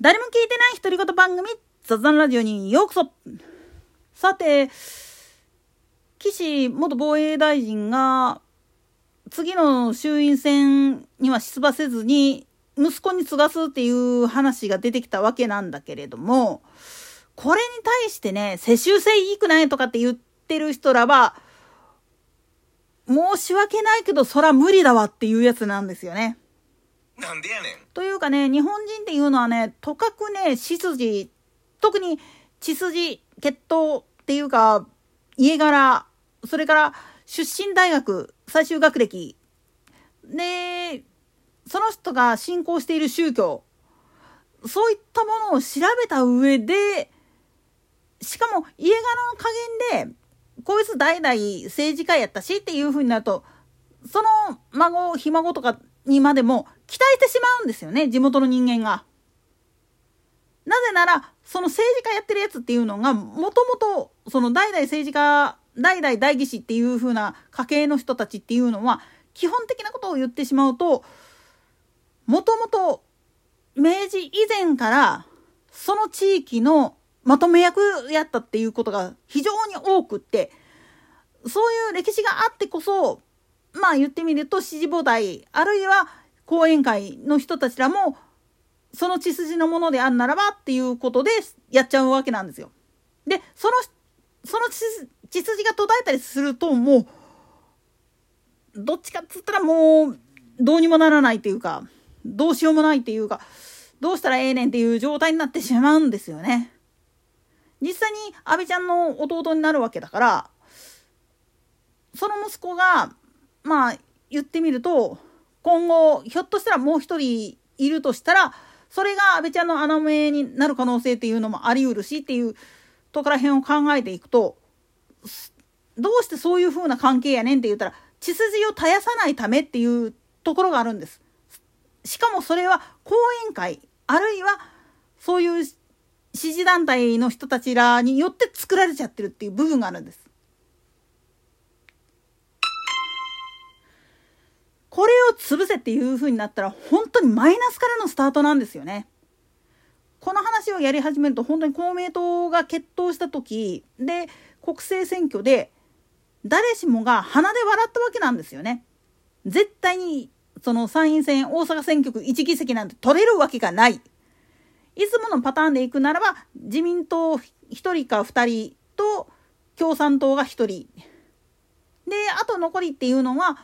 誰も聞いてない独り言番組雑談ラジオにようこそさて岸元防衛大臣が次の衆院選には出馬せずに息子に継がすっていう話が出てきたわけなんだけれどもこれに対してね世襲制いくないとかって言ってる人らは申し訳ないけどそら無理だわっていうやつなんですよね。なんでやねん。というかね、日本人っていうのはね、とかくね、血筋、特に血筋、血統っていうか、家柄、それから出身大学、最終学歴、で、その人が信仰している宗教、そういったものを調べた上で、しかも家柄の加減で、こいつ代々政治家やったしっていう風になると、その孫、ひ孫とかにまでも期待してしまうんですよね、地元の人間が。なぜなら、その政治家やってるやつっていうのが、もともと、その代々政治家、代々代議士っていう風な家系の人たちっていうのは、基本的なことを言ってしまうと、もともと明治以前からその地域のまとめ役やったっていうことが非常に多くって、そういう歴史があってこそ、まあ言ってみると支持母体、あるいは講演会の人たちらも、その血筋のものであるならばっていうことでやっちゃうわけなんですよ。で、その、その血筋が途絶えたりするともう、どっちかっつったらもう、どうにもならないっていうか、どうしようもないっていうか、どうしたらええねんっていう状態になってしまうんですよね。実際に阿部ちゃんの弟になるわけだから、その息子が、まあ、言ってみると、今後、ひょっとしたらもう一人いるとしたら、それが安倍ちゃんの穴埋めになる可能性っていうのもあり得るしっていうとこら辺を考えていくと、どうしてそういう風な関係やねんって言ったら、血筋を絶やさないためっていうところがあるんです。しかもそれは講演会、あるいはそういう支持団体の人たちらによって作られちゃってるっていう部分があるんです。これを潰せっていう風になったら本当にマイナスからのスタートなんですよね。この話をやり始めると本当に公明党が決闘した時で国政選挙で誰しもが鼻で笑ったわけなんですよね。絶対にその参院選大阪選挙区1議席なんて取れるわけがない。いつものパターンでいくならば自民党1人か2人と共産党が1人。であと残りっていうのは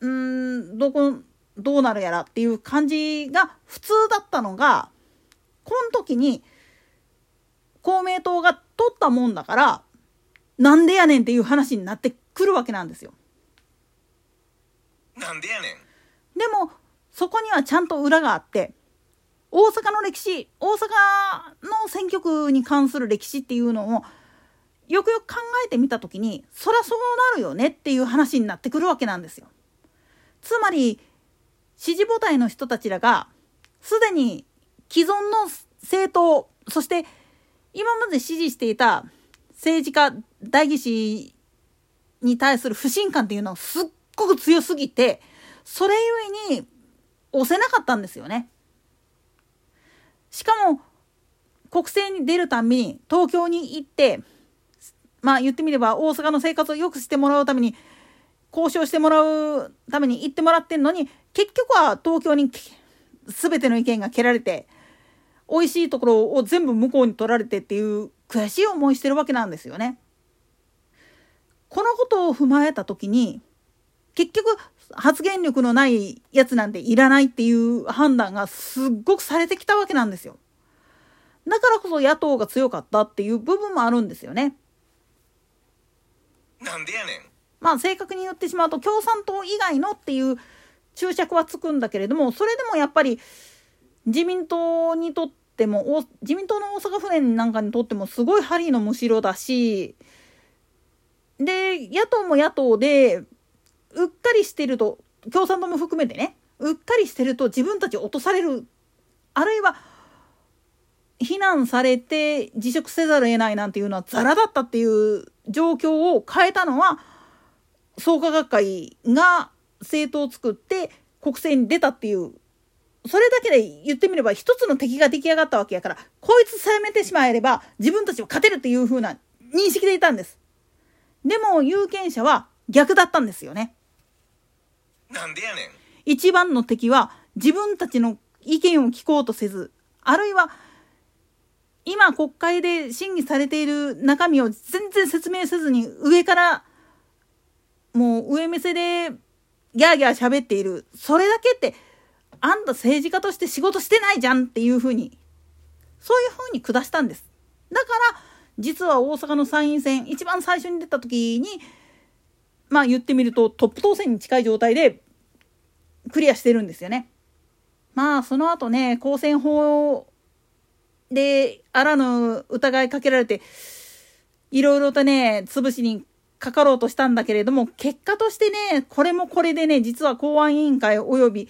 うーんどこどうなるやらっていう感じが普通だったのがこの時に公明党が取ったもんだからなんでやねんっていう話になってくるわけなんですよ。なんでやねん。でもそこにはちゃんと裏があって大阪の歴史大阪の選挙区に関する歴史っていうのをよくよく考えてみた時にそりゃそうなるよねっていう話になってくるわけなんですよ。つまり支持母体の人たちらがすでに既存の政党そして今まで支持していた政治家代議士に対する不信感っていうのはすっごく強すぎてそれゆえに押せなかったんですよね。しかも国政に出るたびに東京に行ってまあ言ってみれば大阪の生活を良くしてもらうために交渉してもらうために行ってもらってんのに結局は東京に全ての意見が蹴られて美味しいところを全部向こうに取られてっていう悔しい思いしてるわけなんですよね。このことを踏まえた時に結局発言力のないやつなんていらないっていう判断がすっごくされてきたわけなんですよ。だからこそ野党が強かったっていう部分もあるんですよね。なんでやねん。まあ正確に言ってしまうと共産党以外のっていう注釈はつくんだけれどもそれでもやっぱり自民党にとっても自民党の大阪府連なんかにとってもすごい針のむしろだしで野党も野党でうっかりしてると共産党も含めてねうっかりしてると自分たち落とされる。あるいは非難されて辞職せざるを得ないなんていうのはザラだったっていう状況を変えたのは創価学会が政党を作って国政に出たっていうそれだけで言ってみれば一つの敵が出来上がったわけやから、こいつさめてしまえれば自分たちは勝てるっていう風な認識でいたんです。でも有権者は逆だったんですよね。なんでやねん。一番の敵は自分たちの意見を聞こうとせず、あるいは今国会で審議されている中身を全然説明せずに上からもう上目線でギャーギャー喋っている。それだけってあんた政治家として仕事してないじゃんっていうふうに、そういうふうに下したんです。だから、実は大阪の参院選、一番最初に出た時に、まあ言ってみるとトップ当選に近い状態でクリアしてるんですよね。まあその後ね、公選法であらぬ疑いかけられて、いろいろとね、潰しにかかろうとしたんだけれども、結果としてね、これもこれでね、実は公安委員会及び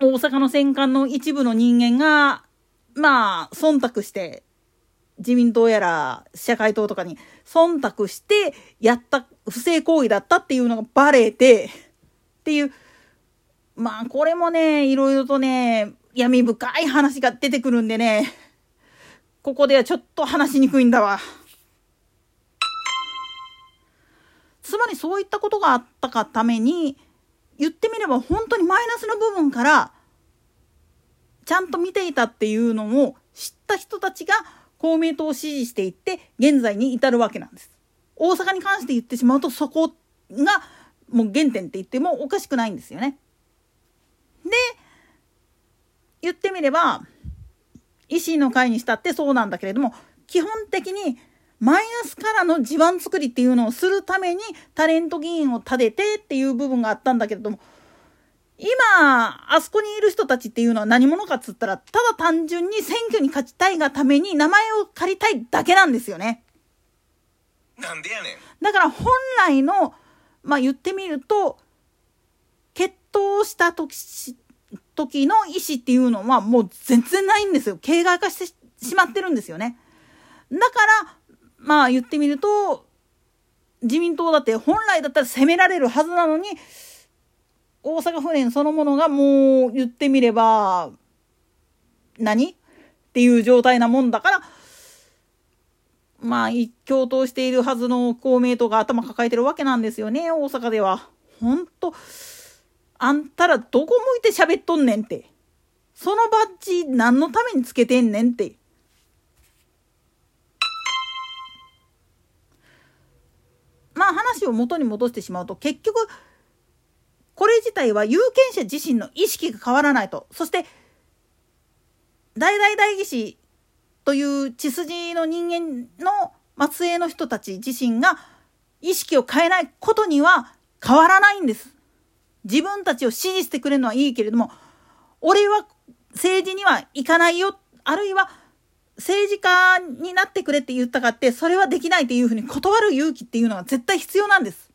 大阪の戦艦の一部の人間が、まあ、忖度して、自民党やら社会党とかに忖度してやった不正行為だったっていうのがバレて、っていう、まあこれもね、いろいろとね、闇深い話が出てくるんでね、ここではちょっと話しにくいんだわ。つまりそういったことがあったがために、言ってみれば本当にマイナスの部分からちゃんと見ていたっていうのを知った人たちが公明党を支持していって現在に至るわけなんです。大阪に関して言ってしまうとそこがもう原点って言ってもおかしくないんですよね。で言ってみれば維新の会にしたってそうなんだけれども基本的にマイナスからの地盤作りっていうのをするためにタレント議員を立ててっていう部分があったんだけれども今あそこにいる人たちっていうのは何者かっつったらただ単純に選挙に勝ちたいがために名前を借りたいだけなんですよね。なんでやねん。だから本来のまあ言ってみると決闘した時時の意思っていうのはもう全然ないんですよ。形骸化してしまってるんですよね。だからまあ言ってみると、自民党だって本来だったら攻められるはずなのに、大阪府連そのものがもう言ってみれば、何？っていう状態なもんだから、まあ、一共闘しているはずの公明党が頭抱えてるわけなんですよね、大阪では。ほんと、あんたらどこ向いて喋っとんねんって。そのバッジ何のためにつけてんねんって。まあ話を元に戻してしまうと結局これ自体は有権者自身の意識が変わらないとそして大々代議士という血筋の人間の末裔の人たち自身が意識を変えないことには変わらないんです。自分たちを支持してくれるのはいいけれども俺は政治には行かないよあるいは政治家になってくれって言ったかってそれはできないっていうふうに断る勇気っていうのは絶対必要なんです。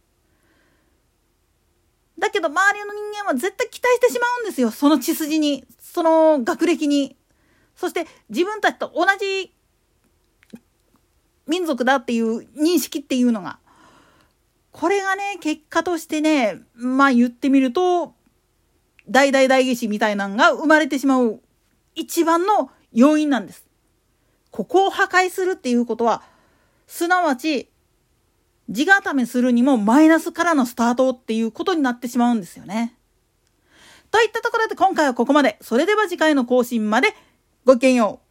だけど周りの人間は絶対期待してしまうんですよその血筋にその学歴にそして自分たちと同じ民族だっていう認識っていうのがこれがね結果としてねまあ言ってみると大々大義士みたいなのが生まれてしまう一番の要因なんです。ここを破壊するっていうことは、すなわち、地固めするにもマイナスからのスタートっていうことになってしまうんですよね。といったところで今回はここまで。それでは次回の更新までごきげんよう。